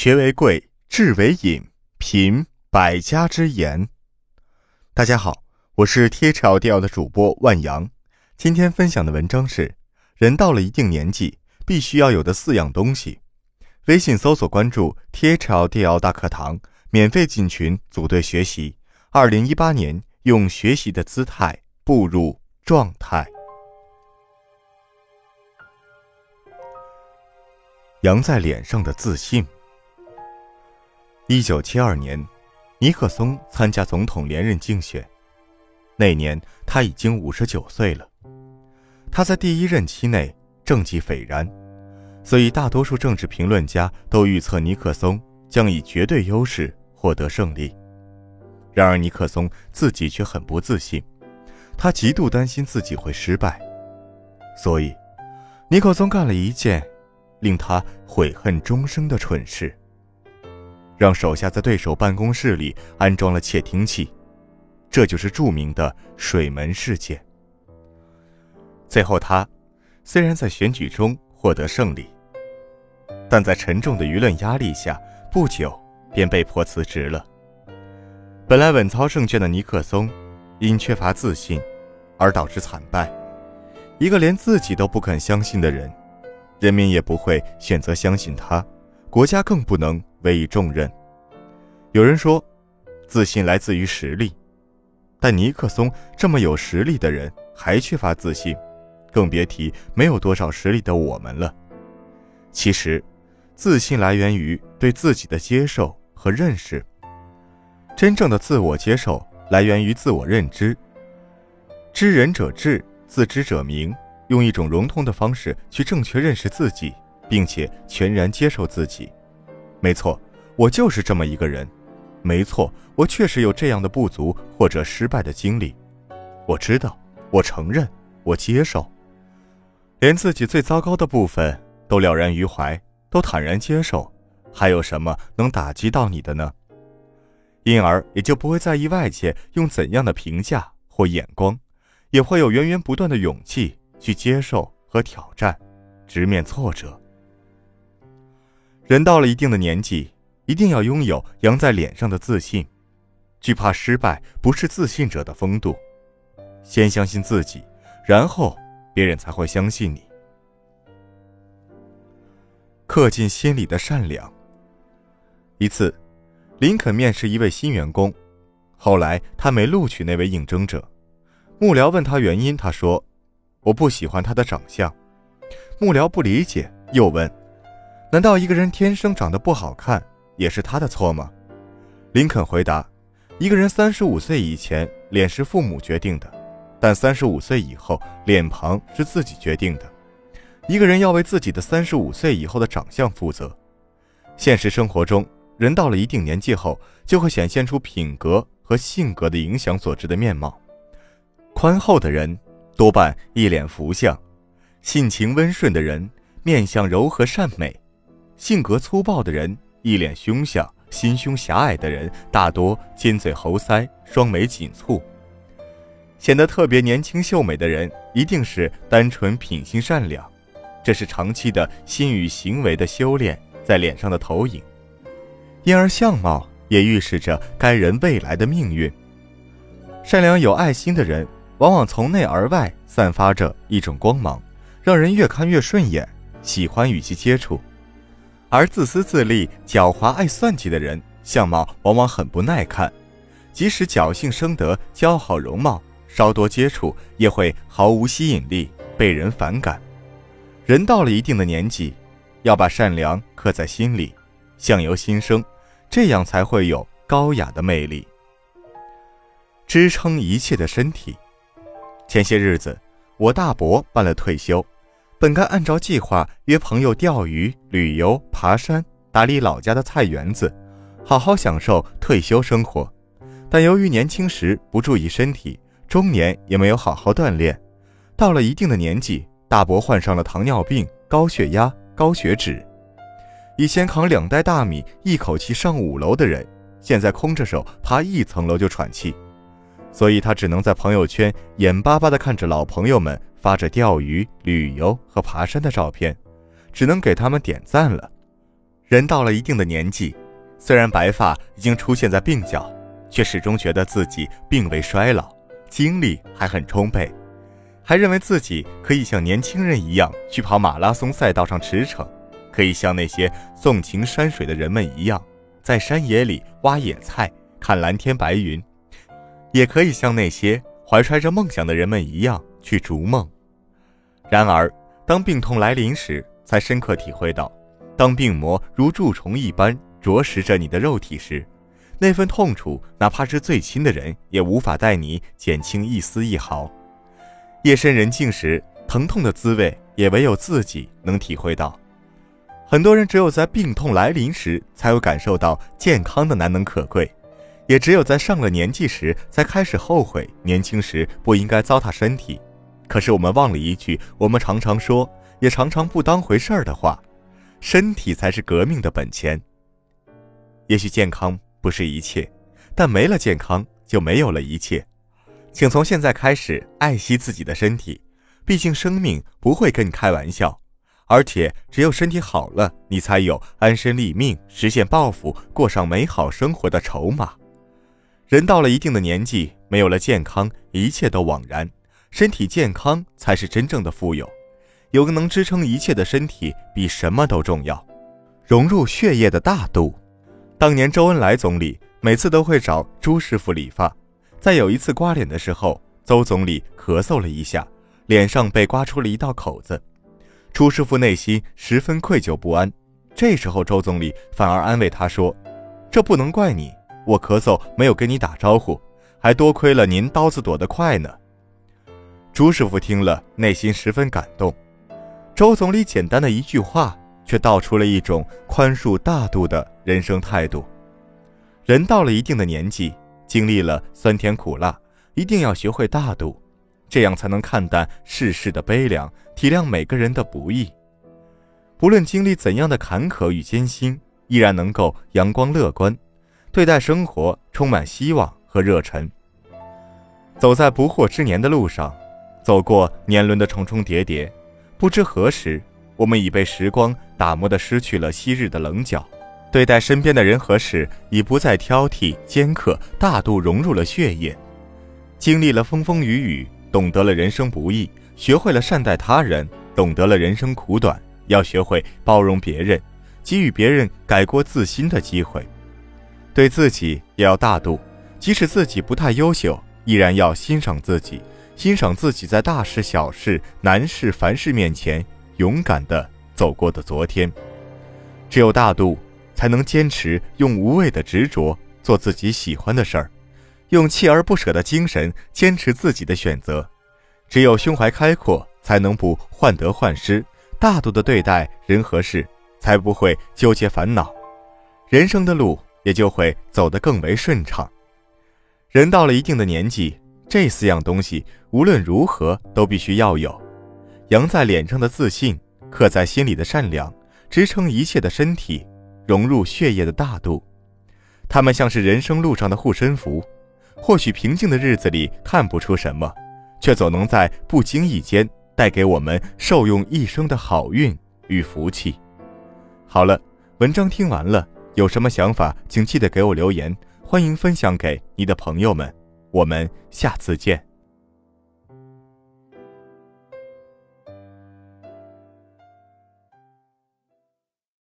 学为贵，智为引，品百家之言。大家好，我是贴朝调的主播万阳。今天分享的文章是：人到了一定年纪，必须要有的四样东西。微信搜索关注“贴朝调大课堂”，免费进群组队学习。二零一八年，用学习的姿态步入状态。扬在脸上的自信。一九七二年，尼克松参加总统连任竞选，那年他已经五十九岁了。他在第一任期内政绩斐然，所以大多数政治评论家都预测尼克松将以绝对优势获得胜利。然而尼克松自己却很不自信，他极度担心自己会失败，所以尼克松干了一件令他悔恨终生的蠢事。让手下在对手办公室里安装了窃听器，这就是著名的水门事件。最后，他虽然在选举中获得胜利，但在沉重的舆论压力下，不久便被迫辞职了。本来稳操胜券的尼克松，因缺乏自信而导致惨败。一个连自己都不肯相信的人，人民也不会选择相信他，国家更不能。委以重任。有人说，自信来自于实力，但尼克松这么有实力的人还缺乏自信，更别提没有多少实力的我们了。其实，自信来源于对自己的接受和认识。真正的自我接受来源于自我认知。知人者智，自知者明。用一种融通的方式去正确认识自己，并且全然接受自己。没错，我就是这么一个人。没错，我确实有这样的不足或者失败的经历。我知道，我承认，我接受，连自己最糟糕的部分都了然于怀，都坦然接受，还有什么能打击到你的呢？因而也就不会在意外界用怎样的评价或眼光，也会有源源不断的勇气去接受和挑战，直面挫折。人到了一定的年纪，一定要拥有扬在脸上的自信。惧怕失败不是自信者的风度。先相信自己，然后别人才会相信你。刻进心里的善良。一次，林肯面试一位新员工，后来他没录取那位应征者。幕僚问他原因，他说：“我不喜欢他的长相。”幕僚不理解，又问。难道一个人天生长得不好看也是他的错吗？林肯回答：“一个人三十五岁以前脸是父母决定的，但三十五岁以后脸庞是自己决定的。一个人要为自己的三十五岁以后的长相负责。现实生活中，人到了一定年纪后，就会显现出品格和性格的影响所致的面貌。宽厚的人多半一脸福相，性情温顺的人面相柔和善美。”性格粗暴的人一脸凶相，心胸狭隘的人大多尖嘴猴腮，双眉紧蹙。显得特别年轻秀美的人一定是单纯品性善良，这是长期的心与行为的修炼在脸上的投影，因而相貌也预示着该人未来的命运。善良有爱心的人往往从内而外散发着一种光芒，让人越看越顺眼，喜欢与其接触。而自私自利、狡猾爱算计的人，相貌往往很不耐看，即使侥幸生得姣好容貌，稍多接触也会毫无吸引力，被人反感。人到了一定的年纪，要把善良刻在心里，相由心生，这样才会有高雅的魅力，支撑一切的身体。前些日子，我大伯办了退休。本该按照计划约朋友钓鱼、旅游、爬山，打理老家的菜园子，好好享受退休生活。但由于年轻时不注意身体，中年也没有好好锻炼，到了一定的年纪，大伯患上了糖尿病、高血压、高血脂。以前扛两袋大米一口气上五楼的人，现在空着手爬一层楼就喘气，所以他只能在朋友圈眼巴巴地看着老朋友们。发着钓鱼、旅游和爬山的照片，只能给他们点赞了。人到了一定的年纪，虽然白发已经出现在鬓角，却始终觉得自己并未衰老，精力还很充沛，还认为自己可以像年轻人一样去跑马拉松赛道上驰骋，可以像那些纵情山水的人们一样，在山野里挖野菜、看蓝天白云，也可以像那些怀揣着梦想的人们一样去逐梦。然而，当病痛来临时，才深刻体会到，当病魔如蛀虫一般啄食着你的肉体时，那份痛楚，哪怕是最亲的人也无法带你减轻一丝一毫。夜深人静时，疼痛的滋味也唯有自己能体会到。很多人只有在病痛来临时，才会感受到健康的难能可贵，也只有在上了年纪时，才开始后悔年轻时不应该糟蹋身体。可是我们忘了一句，我们常常说，也常常不当回事儿的话：身体才是革命的本钱。也许健康不是一切，但没了健康就没有了一切。请从现在开始爱惜自己的身体，毕竟生命不会跟你开玩笑。而且只有身体好了，你才有安身立命、实现抱负、过上美好生活的筹码。人到了一定的年纪，没有了健康，一切都枉然。身体健康才是真正的富有，有个能支撑一切的身体比什么都重要。融入血液的大度，当年周恩来总理每次都会找朱师傅理发，在有一次刮脸的时候，邹总理咳嗽了一下，脸上被刮出了一道口子，朱师傅内心十分愧疚不安。这时候周总理反而安慰他说：“这不能怪你，我咳嗽没有跟你打招呼，还多亏了您刀子躲得快呢。”朱师傅听了，内心十分感动。周总理简单的一句话，却道出了一种宽恕大度的人生态度。人到了一定的年纪，经历了酸甜苦辣，一定要学会大度，这样才能看淡世事的悲凉，体谅每个人的不易。不论经历怎样的坎坷与艰辛，依然能够阳光乐观，对待生活充满希望和热忱。走在不惑之年的路上。走过年轮的重重叠叠，不知何时，我们已被时光打磨的失去了昔日的棱角。对待身边的人和事，已不再挑剔尖刻，大度融入了血液。经历了风风雨雨，懂得了人生不易，学会了善待他人，懂得了人生苦短。要学会包容别人，给予别人改过自新的机会。对自己也要大度，即使自己不太优秀，依然要欣赏自己。欣赏自己在大事、小事、难事、凡事面前勇敢的走过的昨天。只有大度，才能坚持用无畏的执着做自己喜欢的事儿，用锲而不舍的精神坚持自己的选择。只有胸怀开阔，才能不患得患失，大度的对待人和事，才不会纠结烦恼，人生的路也就会走得更为顺畅。人到了一定的年纪。这四样东西无论如何都必须要有：扬在脸上的自信，刻在心里的善良，支撑一切的身体，融入血液的大度。它们像是人生路上的护身符，或许平静的日子里看不出什么，却总能在不经意间带给我们受用一生的好运与福气。好了，文章听完了，有什么想法，请记得给我留言，欢迎分享给你的朋友们。我们下次见。